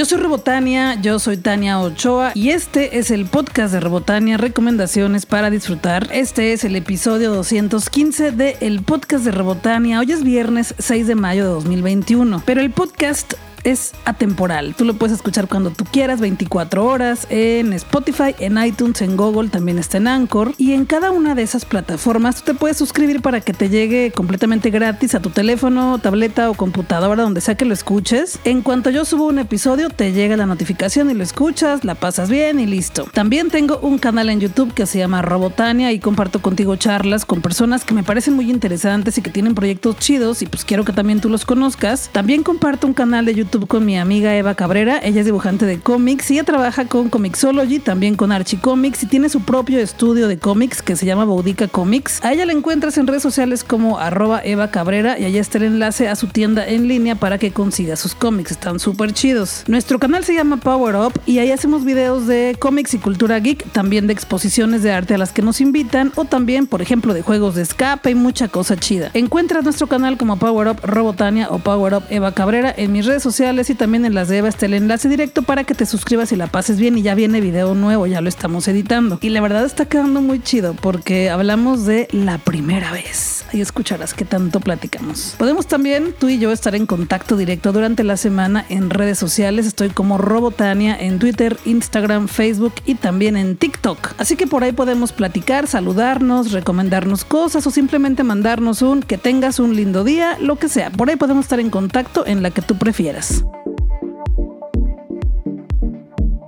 Yo soy Rebotania, yo soy Tania Ochoa y este es el podcast de Rebotania, recomendaciones para disfrutar. Este es el episodio 215 de el podcast de Rebotania. Hoy es viernes 6 de mayo de 2021, pero el podcast es atemporal. Tú lo puedes escuchar cuando tú quieras, 24 horas, en Spotify, en iTunes, en Google, también está en Anchor. Y en cada una de esas plataformas tú te puedes suscribir para que te llegue completamente gratis a tu teléfono, tableta o computadora, donde sea que lo escuches. En cuanto yo subo un episodio, te llega la notificación y lo escuchas, la pasas bien y listo. También tengo un canal en YouTube que se llama Robotania y comparto contigo charlas con personas que me parecen muy interesantes y que tienen proyectos chidos y pues quiero que también tú los conozcas. También comparto un canal de YouTube con mi amiga Eva Cabrera. Ella es dibujante de cómics y ella trabaja con Comixology, también con Archie Comics y tiene su propio estudio de cómics que se llama Boudica Comics. A ella la encuentras en redes sociales como arroba Eva Cabrera y allá está el enlace a su tienda en línea para que consiga sus cómics. Están súper chidos. Nuestro canal se llama Power Up y ahí hacemos videos de cómics y cultura geek, también de exposiciones de arte a las que nos invitan o también, por ejemplo, de juegos de escape y mucha cosa chida. Encuentras nuestro canal como Power Up Robotania o Power Up Eva Cabrera en mis redes sociales y también en las de Eva está el enlace directo para que te suscribas y la pases bien y ya viene video nuevo, ya lo estamos editando. Y la verdad está quedando muy chido porque hablamos de la primera vez. Ahí escucharás qué tanto platicamos. Podemos también tú y yo estar en contacto directo durante la semana en redes sociales. Estoy como Robotania en Twitter, Instagram, Facebook y también en TikTok. Así que por ahí podemos platicar, saludarnos, recomendarnos cosas o simplemente mandarnos un que tengas un lindo día, lo que sea. Por ahí podemos estar en contacto en la que tú prefieras. House.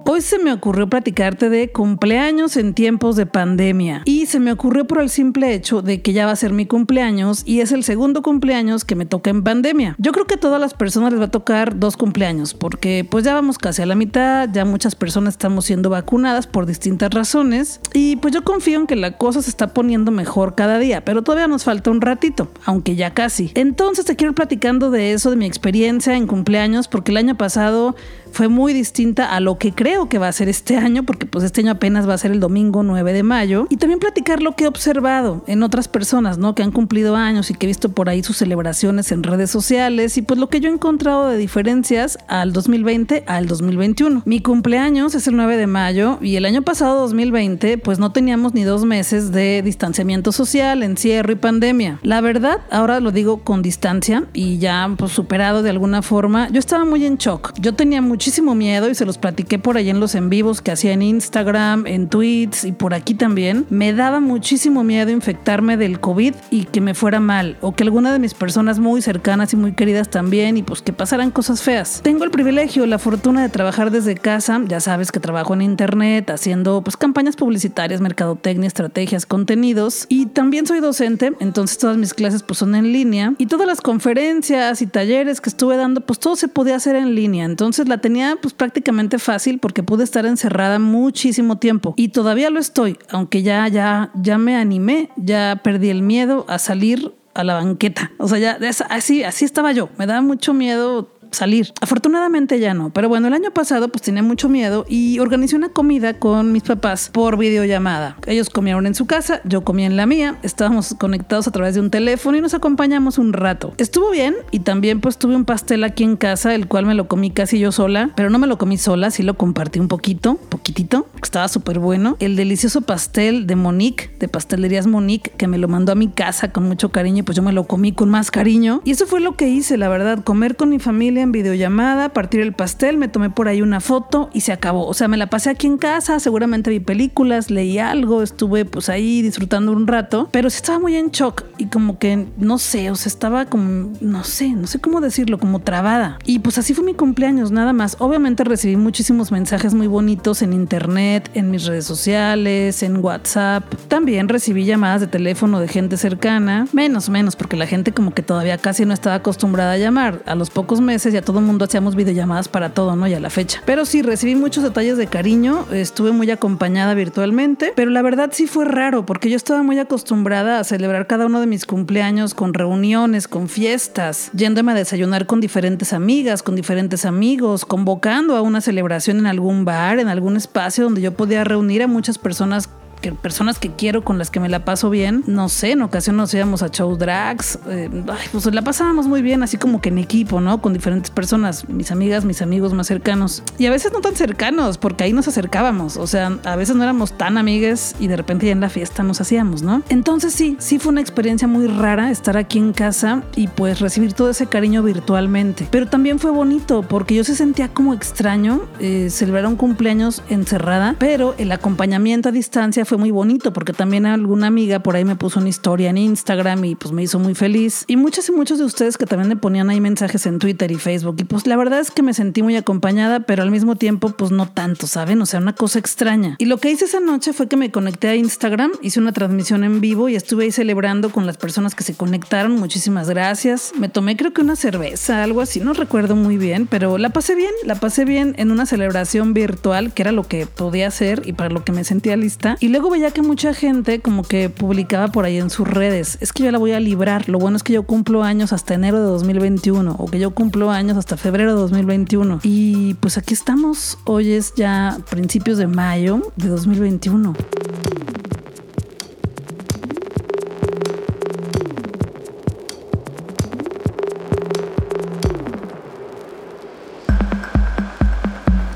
Hoy se me ocurrió platicarte de cumpleaños en tiempos de pandemia y se me ocurrió por el simple hecho de que ya va a ser mi cumpleaños y es el segundo cumpleaños que me toca en pandemia. Yo creo que a todas las personas les va a tocar dos cumpleaños porque pues ya vamos casi a la mitad, ya muchas personas estamos siendo vacunadas por distintas razones y pues yo confío en que la cosa se está poniendo mejor cada día, pero todavía nos falta un ratito, aunque ya casi. Entonces te quiero ir platicando de eso, de mi experiencia en cumpleaños porque el año pasado fue muy distinta a lo que creo que va a ser este año, porque pues este año apenas va a ser el domingo 9 de mayo. Y también platicar lo que he observado en otras personas, ¿no? Que han cumplido años y que he visto por ahí sus celebraciones en redes sociales y pues lo que yo he encontrado de diferencias al 2020 al 2021. Mi cumpleaños es el 9 de mayo y el año pasado 2020 pues no teníamos ni dos meses de distanciamiento social, encierro y pandemia. La verdad, ahora lo digo con distancia y ya pues superado de alguna forma, yo estaba muy en shock. Yo tenía mucho muchísimo miedo y se los platiqué por ahí en los en vivos que hacía en Instagram, en tweets y por aquí también. Me daba muchísimo miedo infectarme del COVID y que me fuera mal o que alguna de mis personas muy cercanas y muy queridas también y pues que pasaran cosas feas. Tengo el privilegio, la fortuna de trabajar desde casa. Ya sabes que trabajo en internet haciendo pues campañas publicitarias, mercadotecnia, estrategias, contenidos y también soy docente, entonces todas mis clases pues son en línea y todas las conferencias y talleres que estuve dando pues todo se podía hacer en línea. Entonces la tenía pues prácticamente fácil porque pude estar encerrada muchísimo tiempo y todavía lo estoy, aunque ya ya ya me animé, ya perdí el miedo a salir a la banqueta. O sea, ya así así estaba yo. Me daba mucho miedo salir. Afortunadamente ya no, pero bueno, el año pasado pues tenía mucho miedo y organizé una comida con mis papás por videollamada. Ellos comieron en su casa, yo comía en la mía, estábamos conectados a través de un teléfono y nos acompañamos un rato. Estuvo bien y también pues tuve un pastel aquí en casa, el cual me lo comí casi yo sola, pero no me lo comí sola, sí lo compartí un poquito, poquitito, estaba súper bueno. El delicioso pastel de Monique, de Pastelerías Monique, que me lo mandó a mi casa con mucho cariño pues yo me lo comí con más cariño. Y eso fue lo que hice, la verdad, comer con mi familia en videollamada, partir el pastel, me tomé por ahí una foto y se acabó. O sea, me la pasé aquí en casa, seguramente vi películas, leí algo, estuve pues ahí disfrutando un rato, pero sí estaba muy en shock y como que no sé, o sea, estaba como, no sé, no sé cómo decirlo, como trabada. Y pues así fue mi cumpleaños, nada más. Obviamente recibí muchísimos mensajes muy bonitos en internet, en mis redes sociales, en WhatsApp. También recibí llamadas de teléfono de gente cercana, menos, menos, porque la gente como que todavía casi no estaba acostumbrada a llamar. A los pocos meses ya todo el mundo hacíamos videollamadas para todo, ¿no? Y a la fecha. Pero sí, recibí muchos detalles de cariño, estuve muy acompañada virtualmente, pero la verdad sí fue raro porque yo estaba muy acostumbrada a celebrar cada uno de mis cumpleaños con reuniones, con fiestas, yéndome a desayunar con diferentes amigas, con diferentes amigos, convocando a una celebración en algún bar, en algún espacio donde yo podía reunir a muchas personas que personas que quiero, con las que me la paso bien. No sé, en ocasión nos íbamos a show drags, eh, pues la pasábamos muy bien, así como que en equipo, ¿no? Con diferentes personas, mis amigas, mis amigos más cercanos. Y a veces no tan cercanos, porque ahí nos acercábamos. O sea, a veces no éramos tan amigas y de repente ya en la fiesta nos hacíamos, ¿no? Entonces sí, sí fue una experiencia muy rara estar aquí en casa y pues recibir todo ese cariño virtualmente. Pero también fue bonito porque yo se sentía como extraño eh, celebrar un cumpleaños encerrada, pero el acompañamiento a distancia fue muy bonito porque también alguna amiga por ahí me puso una historia en Instagram y pues me hizo muy feliz. Y muchas y muchos de ustedes que también me ponían ahí mensajes en Twitter y Facebook. Y pues la verdad es que me sentí muy acompañada, pero al mismo tiempo pues no tanto, ¿saben? O sea, una cosa extraña. Y lo que hice esa noche fue que me conecté a Instagram, hice una transmisión en vivo y estuve ahí celebrando con las personas que se conectaron. Muchísimas gracias. Me tomé creo que una cerveza, algo así, no recuerdo muy bien, pero la pasé bien, la pasé bien en una celebración virtual, que era lo que podía hacer y para lo que me sentía lista. Y luego veía que mucha gente como que publicaba por ahí en sus redes, es que yo la voy a librar, lo bueno es que yo cumplo años hasta enero de 2021 o que yo cumplo años hasta febrero de 2021. Y pues aquí estamos, hoy es ya principios de mayo de 2021.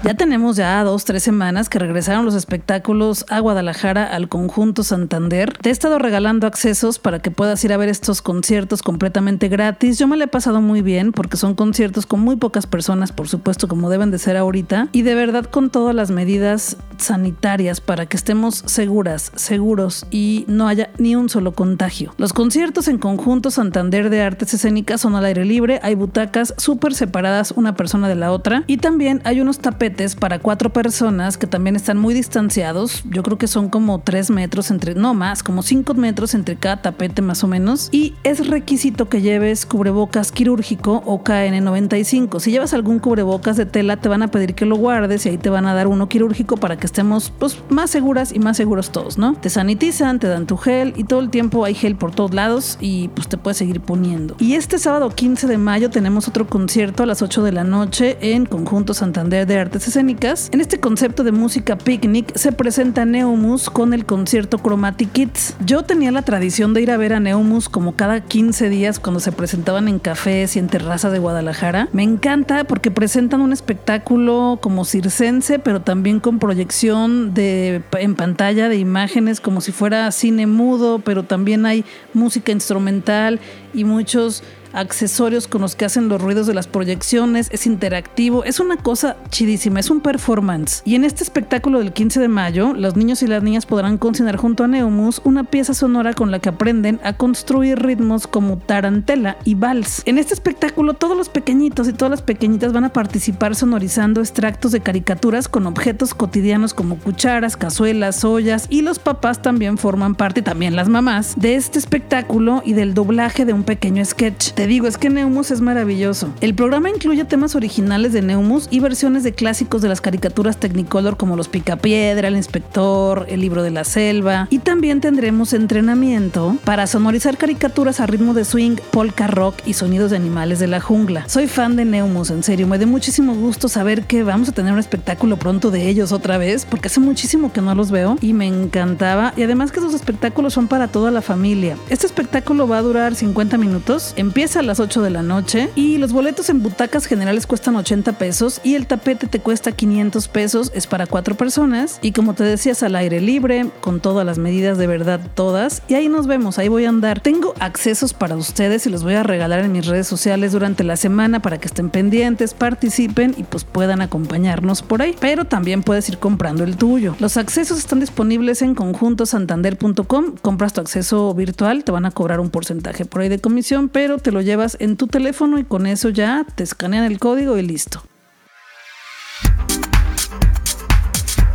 Ya tenemos ya dos, tres semanas que regresaron los espectáculos a Guadalajara al conjunto Santander. Te he estado regalando accesos para que puedas ir a ver estos conciertos completamente gratis. Yo me lo he pasado muy bien porque son conciertos con muy pocas personas, por supuesto, como deben de ser ahorita. Y de verdad con todas las medidas sanitarias para que estemos seguras, seguros y no haya ni un solo contagio. Los conciertos en conjunto Santander de Artes Escénicas son al aire libre. Hay butacas súper separadas una persona de la otra. Y también hay unos tapetes para cuatro personas que también están muy distanciados. Yo creo que son como tres metros entre, no más, como cinco metros entre cada tapete más o menos. Y es requisito que lleves cubrebocas quirúrgico o KN95. Si llevas algún cubrebocas de tela, te van a pedir que lo guardes y ahí te van a dar uno quirúrgico para que estemos pues, más seguras y más seguros todos, ¿no? Te sanitizan, te dan tu gel y todo el tiempo hay gel por todos lados y pues te puedes seguir poniendo. Y este sábado 15 de mayo tenemos otro concierto a las 8 de la noche en Conjunto Santander de Artes escénicas. En este concepto de música picnic se presenta Neumus con el concierto Chromatic Kids. Yo tenía la tradición de ir a ver a Neumus como cada 15 días cuando se presentaban en cafés y en terrazas de Guadalajara. Me encanta porque presentan un espectáculo como circense, pero también con proyección de, en pantalla de imágenes como si fuera cine mudo, pero también hay música instrumental y muchos accesorios con los que hacen los ruidos de las proyecciones, es interactivo, es una cosa chidísima, es un performance. Y en este espectáculo del 15 de mayo, los niños y las niñas podrán cocinar junto a Neumus una pieza sonora con la que aprenden a construir ritmos como tarantela y vals. En este espectáculo, todos los pequeñitos y todas las pequeñitas van a participar sonorizando extractos de caricaturas con objetos cotidianos como cucharas, cazuelas, ollas y los papás también forman parte, también las mamás, de este espectáculo y del doblaje de un pequeño sketch digo, es que Neumus es maravilloso. El programa incluye temas originales de Neumus y versiones de clásicos de las caricaturas Technicolor como Los Picapiedra, El Inspector, El Libro de la Selva. Y también tendremos entrenamiento para sonorizar caricaturas a ritmo de swing, polka rock y sonidos de animales de la jungla. Soy fan de Neumus, en serio. Me da muchísimo gusto saber que vamos a tener un espectáculo pronto de ellos otra vez, porque hace muchísimo que no los veo y me encantaba. Y además que esos espectáculos son para toda la familia. Este espectáculo va a durar 50 minutos. Empieza a las 8 de la noche y los boletos en butacas generales cuestan 80 pesos y el tapete te cuesta 500 pesos, es para cuatro personas y como te decías al aire libre, con todas las medidas de verdad todas y ahí nos vemos, ahí voy a andar. Tengo accesos para ustedes y los voy a regalar en mis redes sociales durante la semana para que estén pendientes, participen y pues puedan acompañarnos por ahí, pero también puedes ir comprando el tuyo. Los accesos están disponibles en conjuntosantander.com, compras tu acceso virtual, te van a cobrar un porcentaje por ahí de comisión, pero te lo llevas en tu teléfono y con eso ya te escanean el código y listo.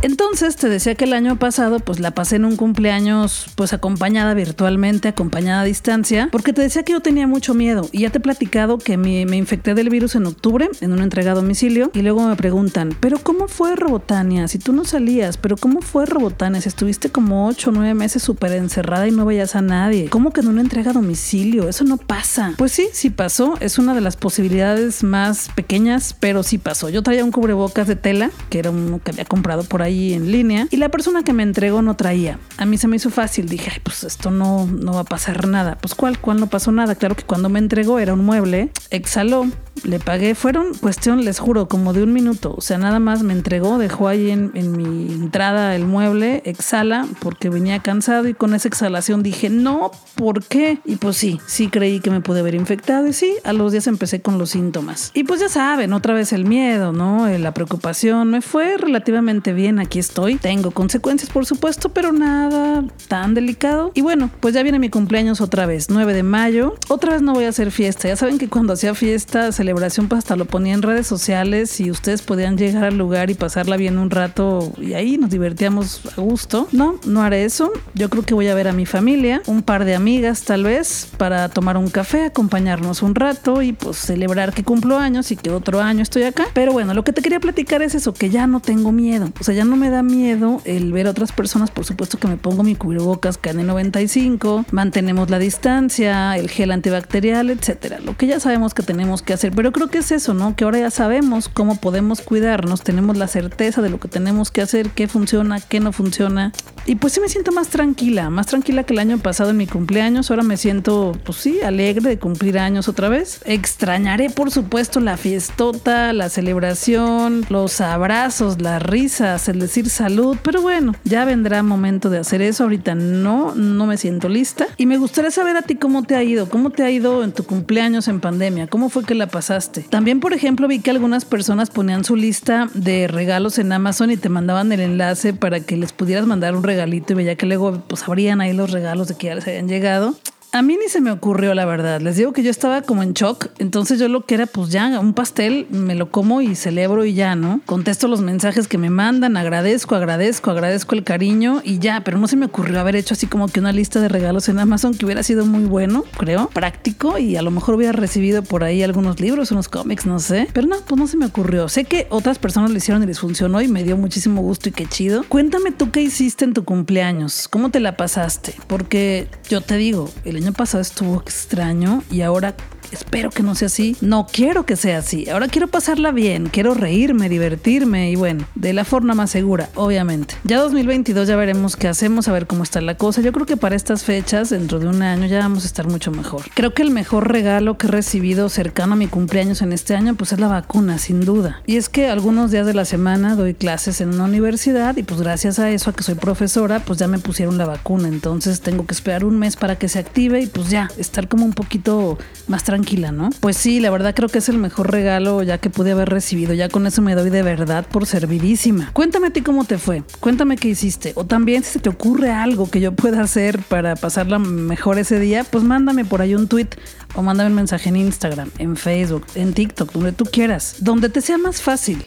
Entonces te decía que el año pasado pues la pasé en un cumpleaños pues acompañada virtualmente, acompañada a distancia, porque te decía que yo tenía mucho miedo y ya te he platicado que me, infecté del virus en octubre en una entrega a domicilio y luego me preguntan, pero ¿cómo fue Robotania? Si tú no salías, pero ¿cómo fue Robotania? Si estuviste como 8 o 9 meses súper encerrada y no veías a nadie, ¿cómo que en una entrega a domicilio? Eso no pasa. Pues sí, sí pasó, es una de las posibilidades más pequeñas, pero sí pasó. Yo traía un cubrebocas de tela, que era uno que había comprado por ahí ahí en línea y la persona que me entregó no traía. A mí se me hizo fácil, dije, ay, pues esto no, no va a pasar nada. Pues cuál, cuál no pasó nada. Claro que cuando me entregó era un mueble, exhaló, le pagué, fueron cuestión, les juro, como de un minuto. O sea, nada más me entregó, dejó ahí en, en mi entrada el mueble, exhala, porque venía cansado y con esa exhalación dije, no, ¿por qué? Y pues sí, sí creí que me pude haber infectado y sí, a los días empecé con los síntomas. Y pues ya saben, otra vez el miedo, ¿no? La preocupación. Me fue relativamente bien, aquí estoy. Tengo consecuencias, por supuesto, pero nada tan delicado. Y bueno, pues ya viene mi cumpleaños otra vez, 9 de mayo. Otra vez no voy a hacer fiesta. Ya saben que cuando hacía fiesta, celebración, pues hasta lo ponía en redes sociales y ustedes podían llegar al lugar y pasarla bien un rato y ahí nos divertíamos a gusto. No, no haré eso. Yo creo que voy a ver a mi familia, un par de amigas tal vez, para tomar un café, acompañarnos un rato y pues celebrar que cumplo años y que otro año estoy acá. Pero bueno, lo que te quería platicar es eso, que ya no tengo miedo. O sea, ya no me da miedo el ver a otras personas. Por supuesto que me pongo mi cubrebocas KN95, mantenemos la distancia, el gel antibacterial, etcétera. Lo que ya sabemos que tenemos que hacer. Pero creo que es eso, ¿no? Que ahora ya sabemos cómo podemos cuidarnos, tenemos la certeza de lo que tenemos que hacer, qué funciona, qué no funciona. Y pues sí me siento más tranquila, más tranquila que el año pasado en mi cumpleaños. Ahora me siento, pues sí, alegre de cumplir años otra vez. Extrañaré, por supuesto, la fiestota, la celebración, los abrazos, las risas, el decir salud. Pero bueno, ya vendrá momento de hacer eso. Ahorita no, no me siento lista. Y me gustaría saber a ti cómo te ha ido, cómo te ha ido en tu cumpleaños en pandemia, cómo fue que la pasaste. También, por ejemplo, vi que algunas personas ponían su lista de regalos en Amazon y te mandaban el enlace para que les pudieras mandar un regalito y veía que luego pues abrían ahí los regalos de que ya les habían llegado. A mí ni se me ocurrió, la verdad. Les digo que yo estaba como en shock. Entonces yo lo que era, pues ya, un pastel, me lo como y celebro y ya, ¿no? Contesto los mensajes que me mandan, agradezco, agradezco, agradezco el cariño y ya. Pero no se me ocurrió haber hecho así como que una lista de regalos en Amazon que hubiera sido muy bueno, creo, práctico y a lo mejor hubiera recibido por ahí algunos libros, unos cómics, no sé. Pero no, pues no se me ocurrió. Sé que otras personas lo hicieron y les funcionó y me dio muchísimo gusto y qué chido. Cuéntame tú qué hiciste en tu cumpleaños, cómo te la pasaste, porque yo te digo, el año pasado estuvo extraño y ahora espero que no sea así. No quiero que sea así. Ahora quiero pasarla bien, quiero reírme, divertirme y bueno, de la forma más segura, obviamente. Ya 2022 ya veremos qué hacemos, a ver cómo está la cosa. Yo creo que para estas fechas, dentro de un año, ya vamos a estar mucho mejor. Creo que el mejor regalo que he recibido cercano a mi cumpleaños en este año, pues es la vacuna, sin duda. Y es que algunos días de la semana doy clases en una universidad y pues gracias a eso, a que soy profesora, pues ya me pusieron la vacuna. Entonces tengo que esperar un mes para que se active y pues ya, estar como un poquito más tranquila, ¿no? Pues sí, la verdad creo que es el mejor regalo ya que pude haber recibido. Ya con eso me doy de verdad por servidísima. Cuéntame a ti cómo te fue. Cuéntame qué hiciste. O también si se te ocurre algo que yo pueda hacer para pasarla mejor ese día, pues mándame por ahí un tweet o mándame un mensaje en Instagram, en Facebook, en TikTok, donde tú quieras. Donde te sea más fácil.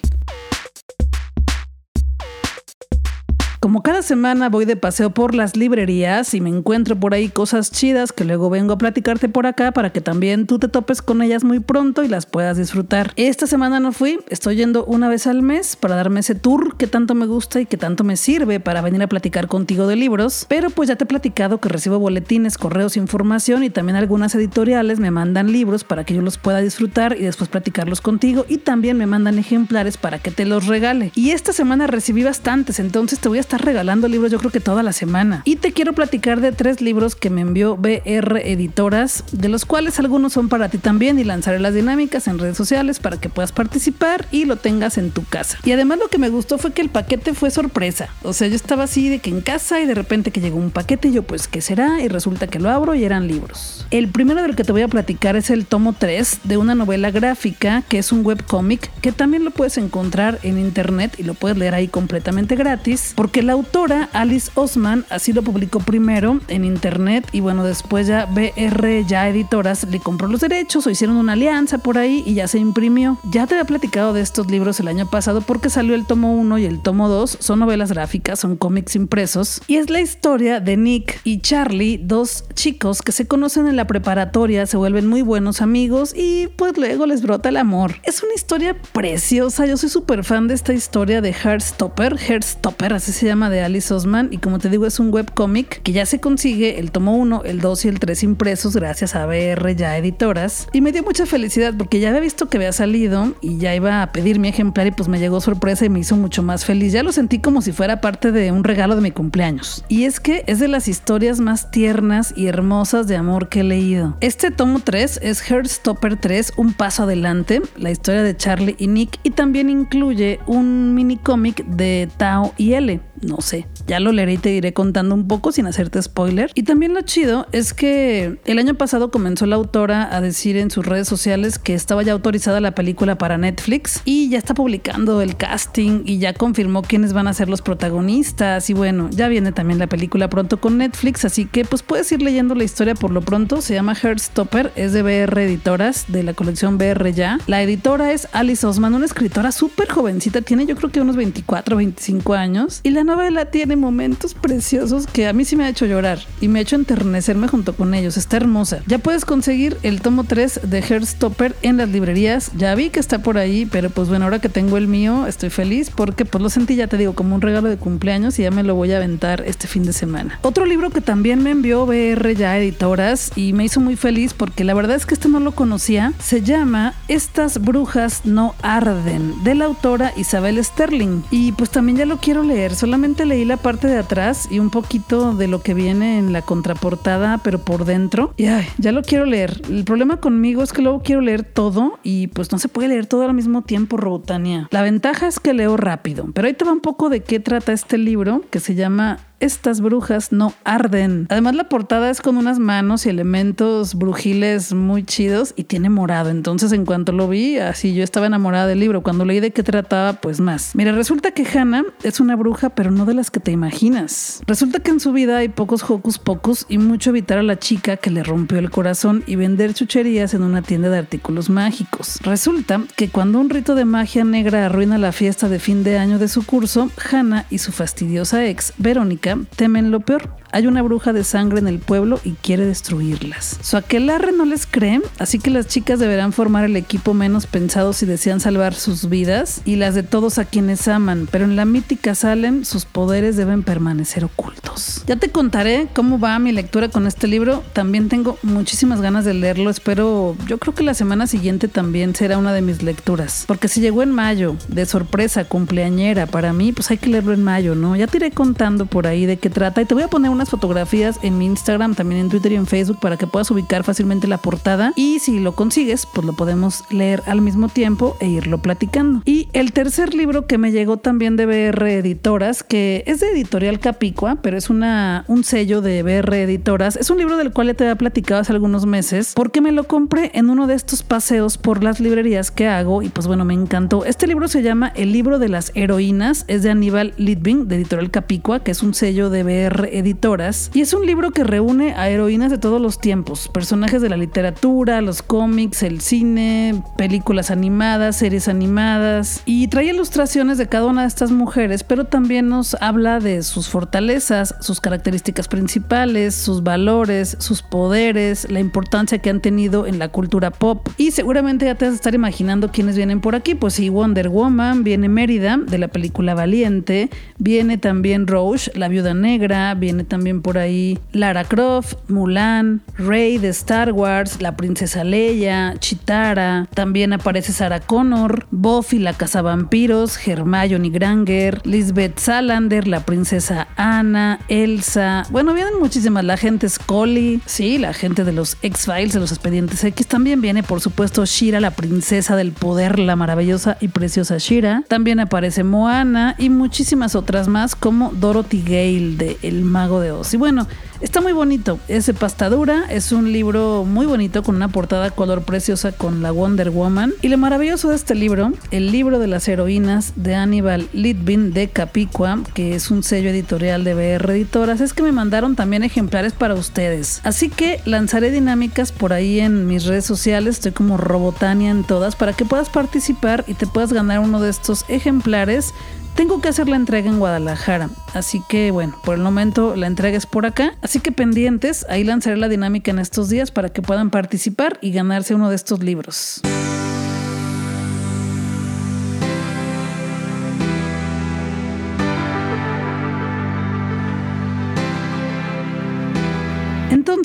Como cada semana voy de paseo por las librerías y me encuentro por ahí cosas chidas que luego vengo a platicarte por acá para que también tú te topes con ellas muy pronto y las puedas disfrutar. Esta semana no fui, estoy yendo una vez al mes para darme ese tour que tanto me gusta y que tanto me sirve para venir a platicar contigo de libros, pero pues ya te he platicado que recibo boletines, correos, información y también algunas editoriales me mandan libros para que yo los pueda disfrutar y después platicarlos contigo y también me mandan ejemplares para que te los regale. Y esta semana recibí bastantes, entonces te voy a estar regalando libros yo creo que toda la semana. Y te quiero platicar de tres libros que me envió BR Editoras, de los cuales algunos son para ti también y lanzaré las dinámicas en redes sociales para que puedas participar y lo tengas en tu casa. Y además lo que me gustó fue que el paquete fue sorpresa. O sea, yo estaba así de que en casa y de repente que llegó un paquete y yo pues ¿qué será? Y resulta que lo abro y eran libros. El primero del que te voy a platicar es el tomo 3 de una novela gráfica que es un webcómic que también lo puedes encontrar en internet y lo puedes leer ahí completamente gratis porque la autora Alice Osman así lo publicó primero en internet y bueno, después ya BR ya editoras le compró los derechos o hicieron una alianza por ahí y ya se imprimió. Ya te había platicado de estos libros el año pasado porque salió el tomo 1 y el tomo 2, son novelas gráficas, son cómics impresos y es la historia de Nick y Charlie, dos chicos que se conocen en la preparatoria, se vuelven muy buenos amigos y pues luego les brota el amor. Es una historia preciosa, yo soy súper fan de esta historia de Heartstopper, Heartstopper, así se se llama de Alice Osman y como te digo es un webcómic que ya se consigue el tomo 1, el 2 y el 3 impresos gracias a BR ya editoras y me dio mucha felicidad porque ya había visto que había salido y ya iba a pedir mi ejemplar y pues me llegó sorpresa y me hizo mucho más feliz. Ya lo sentí como si fuera parte de un regalo de mi cumpleaños. Y es que es de las historias más tiernas y hermosas de amor que he leído. Este tomo 3 es Heartstopper 3, un paso adelante, la historia de Charlie y Nick y también incluye un mini cómic de Tao y L. No sé, ya lo leeré y te iré contando un poco sin hacerte spoiler. Y también lo chido es que el año pasado comenzó la autora a decir en sus redes sociales que estaba ya autorizada la película para Netflix y ya está publicando el casting y ya confirmó quiénes van a ser los protagonistas y bueno, ya viene también la película pronto con Netflix, así que pues puedes ir leyendo la historia por lo pronto, se llama Heartstopper, es de BR Editoras, de la colección BR ya. La editora es Alice Osman, una escritora súper jovencita, tiene yo creo que unos 24, 25 años y la novela tiene momentos preciosos que a mí sí me ha hecho llorar y me ha hecho enternecerme junto con ellos. Está hermosa. Ya puedes conseguir el tomo 3 de Heartstopper en las librerías. Ya vi que está por ahí, pero pues bueno, ahora que tengo el mío, estoy feliz porque pues lo sentí, ya te digo, como un regalo de cumpleaños y ya me lo voy a aventar este fin de semana. Otro libro que también me envió BR ya editoras y me hizo muy feliz porque la verdad es que este no lo conocía. Se llama Estas brujas no arden de la autora Isabel Sterling y pues también ya lo quiero leer. Solamente leí la parte de atrás y un poquito de lo que viene en la contraportada, pero por dentro. Y ay, ya lo quiero leer. El problema conmigo es que luego quiero leer todo y pues no se puede leer todo al mismo tiempo, Robotania. La ventaja es que leo rápido, pero ahí te va un poco de qué trata este libro que se llama estas brujas no arden. Además la portada es con unas manos y elementos brujiles muy chidos y tiene morado. Entonces en cuanto lo vi, así yo estaba enamorada del libro. Cuando leí de qué trataba, pues más. Mira, resulta que Hannah es una bruja, pero no de las que te imaginas. Resulta que en su vida hay pocos hocus pocus y mucho evitar a la chica que le rompió el corazón y vender chucherías en una tienda de artículos mágicos. Resulta que cuando un rito de magia negra arruina la fiesta de fin de año de su curso, Hannah y su fastidiosa ex, Verónica, temen lo peor hay una bruja de sangre en el pueblo y quiere destruirlas. Su aquelarre no les cree, así que las chicas deberán formar el equipo menos pensado si desean salvar sus vidas y las de todos a quienes aman, pero en la mítica Salem sus poderes deben permanecer ocultos. Ya te contaré cómo va mi lectura con este libro, también tengo muchísimas ganas de leerlo, espero, yo creo que la semana siguiente también será una de mis lecturas, porque si llegó en mayo, de sorpresa, cumpleañera para mí, pues hay que leerlo en mayo, ¿no? Ya te iré contando por ahí de qué trata y te voy a poner una fotografías en mi Instagram, también en Twitter y en Facebook para que puedas ubicar fácilmente la portada. Y si lo consigues, pues lo podemos leer al mismo tiempo e irlo platicando. Y el tercer libro que me llegó también de BR Editoras, que es de Editorial Capicua, pero es una, un sello de BR Editoras. Es un libro del cual ya te había platicado hace algunos meses, porque me lo compré en uno de estos paseos por las librerías que hago y pues bueno, me encantó. Este libro se llama El libro de las heroínas, es de Aníbal Litving, de Editorial Capicua, que es un sello de BR Editoras y es un libro que reúne a heroínas de todos los tiempos, personajes de la literatura, los cómics, el cine, películas animadas, series animadas y trae ilustraciones de cada una de estas mujeres, pero también nos habla de sus fortalezas, sus características principales, sus valores, sus poderes, la importancia que han tenido en la cultura pop. Y seguramente ya te vas a estar imaginando quiénes vienen por aquí, pues sí, Wonder Woman, viene Mérida de la película Valiente, viene también Roche, la viuda negra, viene también por ahí Lara Croft, Mulan, Rey de Star Wars, la princesa Leia, Chitara, también aparece Sarah Connor, Buffy la cazavampiros, Hermione Granger, Lisbeth Salander, la princesa Anna, Elsa, bueno, vienen muchísimas, la gente Scully, sí, la gente de los X-Files, de los expedientes X, también viene por supuesto Shira, la princesa del poder, la maravillosa y preciosa Shira, también aparece Moana y muchísimas otras más como Dorothy Gale de El Mago de y bueno, está muy bonito. Es de pastadura, es un libro muy bonito con una portada color preciosa con la Wonder Woman. Y lo maravilloso de este libro, el libro de las heroínas de Aníbal Litvin de Capicua, que es un sello editorial de BR Editoras, es que me mandaron también ejemplares para ustedes. Así que lanzaré dinámicas por ahí en mis redes sociales, estoy como Robotania en todas, para que puedas participar y te puedas ganar uno de estos ejemplares tengo que hacer la entrega en Guadalajara, así que bueno, por el momento la entrega es por acá, así que pendientes, ahí lanzaré la dinámica en estos días para que puedan participar y ganarse uno de estos libros.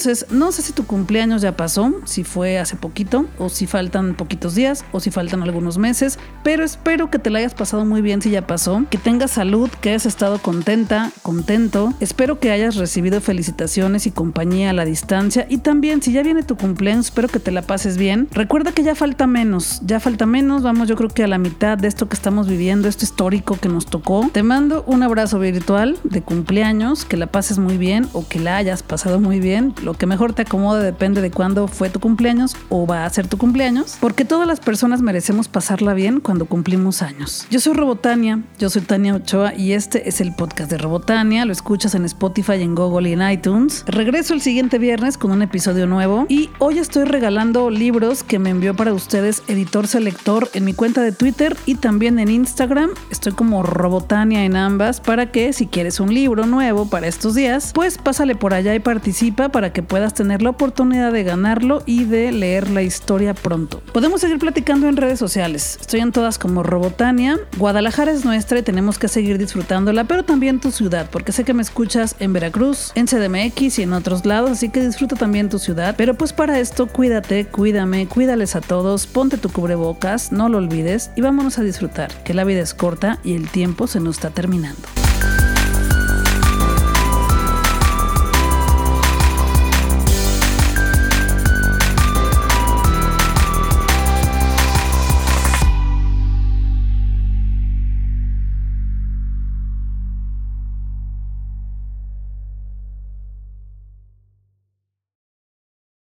Entonces, no sé si tu cumpleaños ya pasó, si fue hace poquito, o si faltan poquitos días, o si faltan algunos meses, pero espero que te la hayas pasado muy bien si ya pasó, que tengas salud, que hayas estado contenta, contento. Espero que hayas recibido felicitaciones y compañía a la distancia. Y también, si ya viene tu cumpleaños, espero que te la pases bien. Recuerda que ya falta menos, ya falta menos, vamos yo creo que a la mitad de esto que estamos viviendo, esto histórico que nos tocó. Te mando un abrazo virtual de cumpleaños, que la pases muy bien o que la hayas pasado muy bien. Que mejor te acomode depende de cuándo fue tu cumpleaños o va a ser tu cumpleaños, porque todas las personas merecemos pasarla bien cuando cumplimos años. Yo soy Robotania, yo soy Tania Ochoa y este es el podcast de Robotania. Lo escuchas en Spotify, en Google y en iTunes. Regreso el siguiente viernes con un episodio nuevo y hoy estoy regalando libros que me envió para ustedes Editor Selector en mi cuenta de Twitter y también en Instagram. Estoy como Robotania en ambas para que si quieres un libro nuevo para estos días, pues pásale por allá y participa para puedas tener la oportunidad de ganarlo y de leer la historia pronto. Podemos seguir platicando en redes sociales. Estoy en todas como Robotania. Guadalajara es nuestra y tenemos que seguir disfrutándola, pero también tu ciudad, porque sé que me escuchas en Veracruz, en CDMX y en otros lados, así que disfruta también tu ciudad. Pero pues para esto, cuídate, cuídame, cuídales a todos, ponte tu cubrebocas, no lo olvides y vámonos a disfrutar, que la vida es corta y el tiempo se nos está terminando.